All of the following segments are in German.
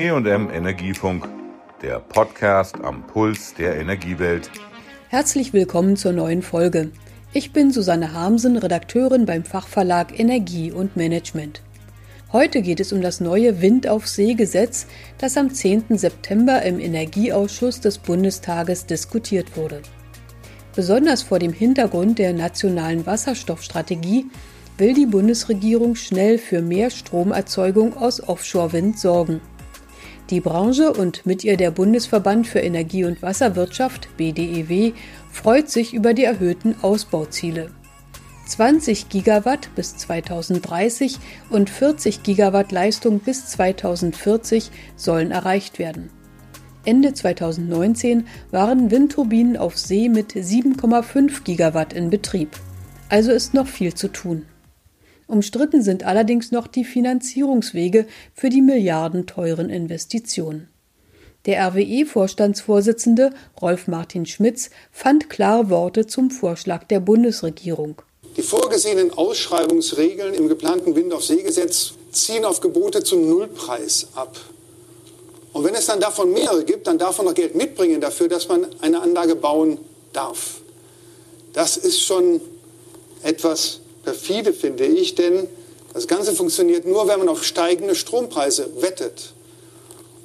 EM Energiefunk, der Podcast am Puls der Energiewelt. Herzlich willkommen zur neuen Folge. Ich bin Susanne Harmsen, Redakteurin beim Fachverlag Energie und Management. Heute geht es um das neue Wind auf See Gesetz, das am 10. September im Energieausschuss des Bundestages diskutiert wurde. Besonders vor dem Hintergrund der nationalen Wasserstoffstrategie will die Bundesregierung schnell für mehr Stromerzeugung aus Offshore-Wind sorgen. Die Branche und mit ihr der Bundesverband für Energie- und Wasserwirtschaft BDEW freut sich über die erhöhten Ausbauziele. 20 Gigawatt bis 2030 und 40 Gigawatt Leistung bis 2040 sollen erreicht werden. Ende 2019 waren Windturbinen auf See mit 7,5 Gigawatt in Betrieb. Also ist noch viel zu tun. Umstritten sind allerdings noch die Finanzierungswege für die milliardenteuren Investitionen. Der RWE-Vorstandsvorsitzende Rolf Martin Schmitz fand klare Worte zum Vorschlag der Bundesregierung. Die vorgesehenen Ausschreibungsregeln im geplanten Wind auf See-Gesetz ziehen auf Gebote zum Nullpreis ab. Und wenn es dann davon mehrere gibt, dann darf man noch Geld mitbringen dafür, dass man eine Anlage bauen darf. Das ist schon etwas perfide, finde ich, denn das Ganze funktioniert nur, wenn man auf steigende Strompreise wettet.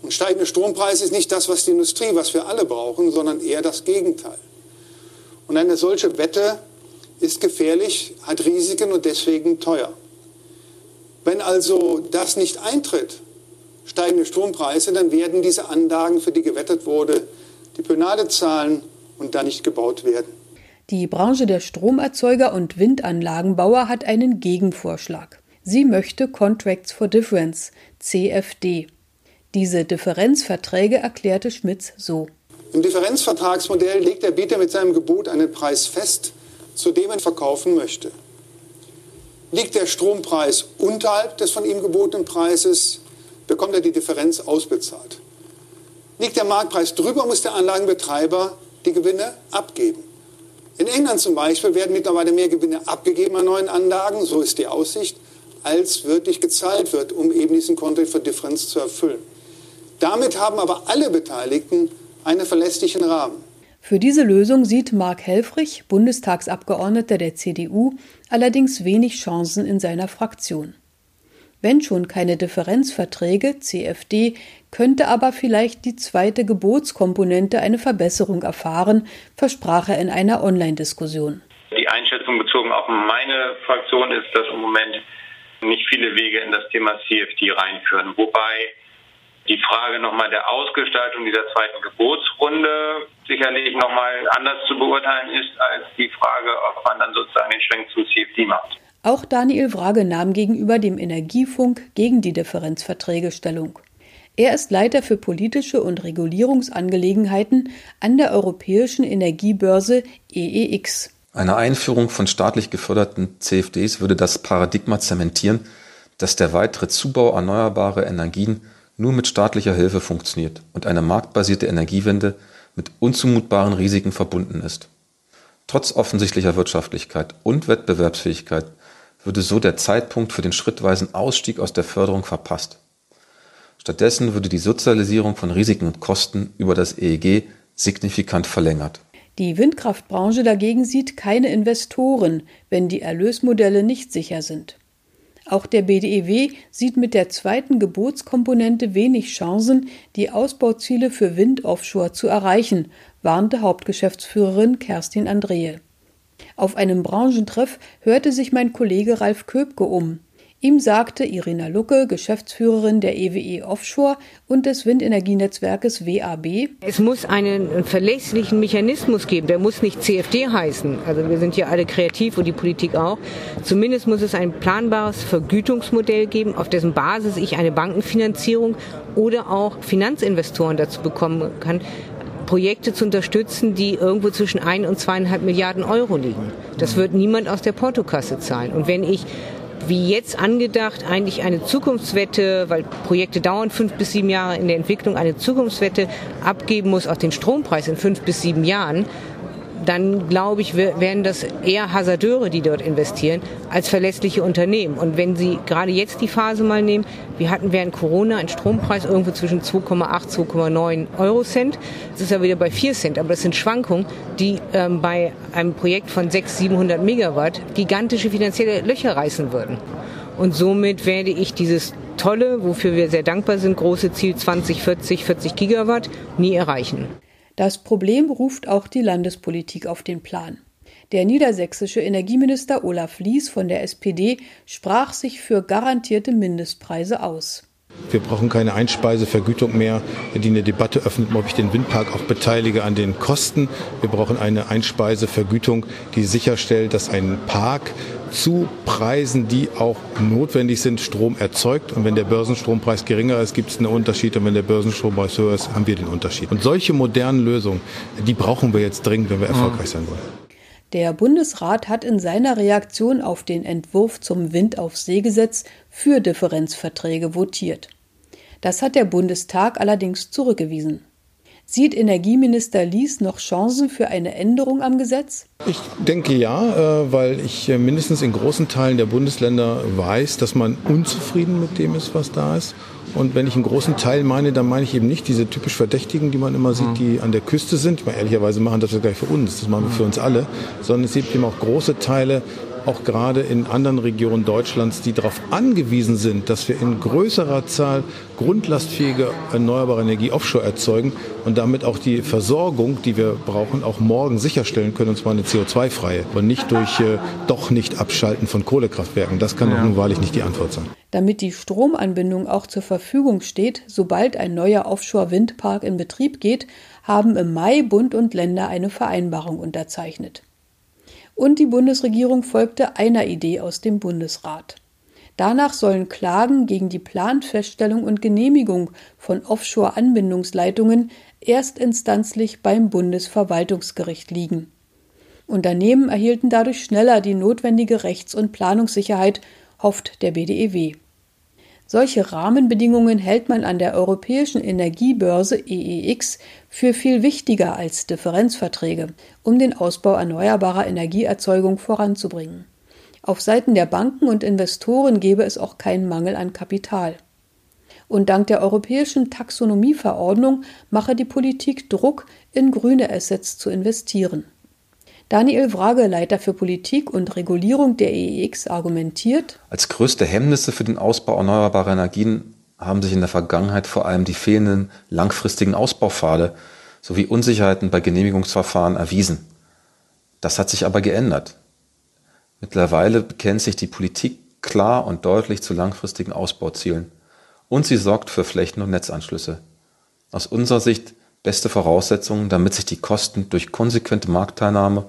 Und steigende Strompreise ist nicht das, was die Industrie, was wir alle brauchen, sondern eher das Gegenteil. Und eine solche Wette ist gefährlich, hat Risiken und deswegen teuer. Wenn also das nicht eintritt, steigende Strompreise, dann werden diese Anlagen, für die gewettet wurde, die Penale zahlen und dann nicht gebaut werden. Die Branche der Stromerzeuger und Windanlagenbauer hat einen Gegenvorschlag. Sie möchte Contracts for Difference, CFD. Diese Differenzverträge erklärte Schmitz so. Im Differenzvertragsmodell legt der Bieter mit seinem Gebot einen Preis fest, zu dem er verkaufen möchte. Liegt der Strompreis unterhalb des von ihm gebotenen Preises, bekommt er die Differenz ausbezahlt. Liegt der Marktpreis drüber, muss der Anlagenbetreiber die Gewinne abgeben. In England zum Beispiel werden mittlerweile mehr Gewinne abgegeben an neuen Anlagen, so ist die Aussicht, als wirklich gezahlt wird, um eben diesen Contract for Difference zu erfüllen. Damit haben aber alle Beteiligten einen verlässlichen Rahmen. Für diese Lösung sieht Mark Helfrich, Bundestagsabgeordneter der CDU, allerdings wenig Chancen in seiner Fraktion. Wenn schon keine Differenzverträge, CFD, könnte aber vielleicht die zweite Gebotskomponente eine Verbesserung erfahren, versprach er in einer Online-Diskussion. Die Einschätzung bezogen auf meine Fraktion ist, dass im Moment nicht viele Wege in das Thema CFD reinführen. Wobei die Frage nochmal der Ausgestaltung dieser zweiten Gebotsrunde sicherlich nochmal anders zu beurteilen ist, als die Frage, ob man dann sozusagen den Schwenk zum CFD macht. Auch Daniel Wrage nahm gegenüber dem Energiefunk gegen die Differenzverträge Stellung. Er ist Leiter für politische und Regulierungsangelegenheiten an der Europäischen Energiebörse EEX. Eine Einführung von staatlich geförderten CFDs würde das Paradigma zementieren, dass der weitere Zubau erneuerbarer Energien nur mit staatlicher Hilfe funktioniert und eine marktbasierte Energiewende mit unzumutbaren Risiken verbunden ist. Trotz offensichtlicher Wirtschaftlichkeit und Wettbewerbsfähigkeit würde so der Zeitpunkt für den schrittweisen Ausstieg aus der Förderung verpasst. Stattdessen würde die Sozialisierung von Risiken und Kosten über das EEG signifikant verlängert. Die Windkraftbranche dagegen sieht keine Investoren, wenn die Erlösmodelle nicht sicher sind. Auch der BDEW sieht mit der zweiten Gebotskomponente wenig Chancen, die Ausbauziele für Wind offshore zu erreichen, warnte Hauptgeschäftsführerin Kerstin Andrehe. Auf einem Branchentreff hörte sich mein Kollege Ralf Köbke um. Ihm sagte Irina Lucke, Geschäftsführerin der EWE e Offshore und des Windenergienetzwerkes WAB. Es muss einen verlässlichen Mechanismus geben. Der muss nicht CFD heißen. Also wir sind ja alle kreativ und die Politik auch. Zumindest muss es ein planbares Vergütungsmodell geben, auf dessen Basis ich eine Bankenfinanzierung oder auch Finanzinvestoren dazu bekommen kann, Projekte zu unterstützen, die irgendwo zwischen ein und zweieinhalb Milliarden Euro liegen. Das wird niemand aus der Portokasse zahlen. Und wenn ich wie jetzt angedacht, eigentlich eine Zukunftswette, weil Projekte dauern fünf bis sieben Jahre in der Entwicklung, eine Zukunftswette abgeben muss auf den Strompreis in fünf bis sieben Jahren, dann glaube ich, werden das eher Hasardeure, die dort investieren, als verlässliche Unternehmen. Und wenn Sie gerade jetzt die Phase mal nehmen, wir hatten während Corona einen Strompreis irgendwo zwischen 2,8, 2,9 Euro Cent. Das ist ja wieder bei 4 Cent, aber das sind Schwankungen, die ähm, bei einem Projekt von 600, 700 Megawatt gigantische finanzielle Löcher reißen würden. Und somit werde ich dieses tolle, wofür wir sehr dankbar sind, große Ziel 2040, 40 Gigawatt nie erreichen. Das Problem ruft auch die Landespolitik auf den Plan. Der niedersächsische Energieminister Olaf Lies von der SPD sprach sich für garantierte Mindestpreise aus. Wir brauchen keine Einspeisevergütung mehr, die eine Debatte öffnet, ob ich den Windpark auch beteilige an den Kosten. Wir brauchen eine Einspeisevergütung, die sicherstellt, dass ein Park zu Preisen, die auch notwendig sind, Strom erzeugt. Und wenn der Börsenstrompreis geringer ist, gibt es einen Unterschied. Und wenn der Börsenstrompreis höher ist, haben wir den Unterschied. Und solche modernen Lösungen, die brauchen wir jetzt dringend, wenn wir erfolgreich sein wollen. Der Bundesrat hat in seiner Reaktion auf den Entwurf zum Wind auf See-Gesetz für Differenzverträge votiert. Das hat der Bundestag allerdings zurückgewiesen. Sieht Energieminister Lies noch Chancen für eine Änderung am Gesetz? Ich denke ja, äh, weil ich äh, mindestens in großen Teilen der Bundesländer weiß, dass man unzufrieden mit dem ist, was da ist. Und wenn ich einen großen Teil meine, dann meine ich eben nicht diese typisch Verdächtigen, die man immer sieht, die an der Küste sind. Ich meine, ehrlicherweise machen das ja gleich für uns, das machen wir für uns alle. Sondern es gibt eben auch große Teile, auch gerade in anderen Regionen Deutschlands, die darauf angewiesen sind, dass wir in größerer Zahl grundlastfähige erneuerbare Energie offshore erzeugen und damit auch die Versorgung, die wir brauchen, auch morgen sicherstellen können, und zwar eine CO2-freie und nicht durch äh, doch nicht Abschalten von Kohlekraftwerken. Das kann ja. doch nun wahrlich nicht die Antwort sein. Damit die Stromanbindung auch zur Verfügung steht, sobald ein neuer Offshore-Windpark in Betrieb geht, haben im Mai Bund und Länder eine Vereinbarung unterzeichnet. Und die Bundesregierung folgte einer Idee aus dem Bundesrat. Danach sollen Klagen gegen die Planfeststellung und Genehmigung von Offshore-Anbindungsleitungen erstinstanzlich beim Bundesverwaltungsgericht liegen. Unternehmen erhielten dadurch schneller die notwendige Rechts- und Planungssicherheit, hofft der BDEW. Solche Rahmenbedingungen hält man an der europäischen Energiebörse EEX für viel wichtiger als Differenzverträge, um den Ausbau erneuerbarer Energieerzeugung voranzubringen. Auf Seiten der Banken und Investoren gäbe es auch keinen Mangel an Kapital. Und dank der europäischen Taxonomieverordnung mache die Politik Druck, in grüne Assets zu investieren. Daniel Wrage, Leiter für Politik und Regulierung der EEX, argumentiert. Als größte Hemmnisse für den Ausbau erneuerbarer Energien haben sich in der Vergangenheit vor allem die fehlenden langfristigen Ausbaupfade sowie Unsicherheiten bei Genehmigungsverfahren erwiesen. Das hat sich aber geändert. Mittlerweile bekennt sich die Politik klar und deutlich zu langfristigen Ausbauzielen und sie sorgt für Flächen- und Netzanschlüsse. Aus unserer Sicht beste Voraussetzungen, damit sich die Kosten durch konsequente Marktteilnahme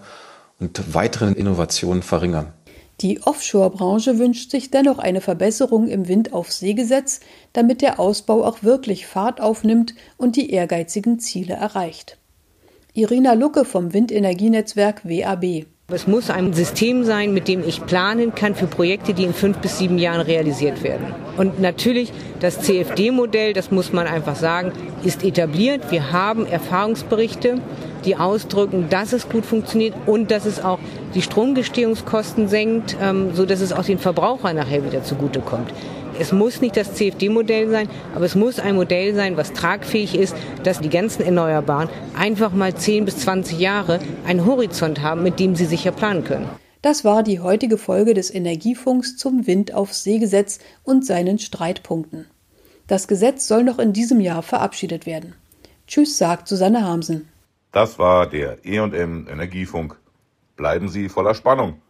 und weitere Innovationen verringern. Die Offshore-Branche wünscht sich dennoch eine Verbesserung im Windaufseegesetz, damit der Ausbau auch wirklich Fahrt aufnimmt und die ehrgeizigen Ziele erreicht. Irina Lucke vom Windenergienetzwerk WAB. Es muss ein System sein, mit dem ich planen kann für Projekte, die in fünf bis sieben Jahren realisiert werden. Und natürlich das CFD-Modell, das muss man einfach sagen, ist etabliert. Wir haben Erfahrungsberichte, die ausdrücken, dass es gut funktioniert und dass es auch die Stromgestehungskosten senkt, ähm, so dass es auch den Verbraucher nachher wieder zugutekommt. Es muss nicht das CFD-Modell sein, aber es muss ein Modell sein, was tragfähig ist, dass die ganzen Erneuerbaren einfach mal 10 bis 20 Jahre einen Horizont haben, mit dem sie sicher planen können. Das war die heutige Folge des Energiefunks zum Wind auf Seegesetz und seinen Streitpunkten. Das Gesetz soll noch in diesem Jahr verabschiedet werden. Tschüss, sagt Susanne Hamsen. Das war der E&M Energiefunk. Bleiben Sie voller Spannung.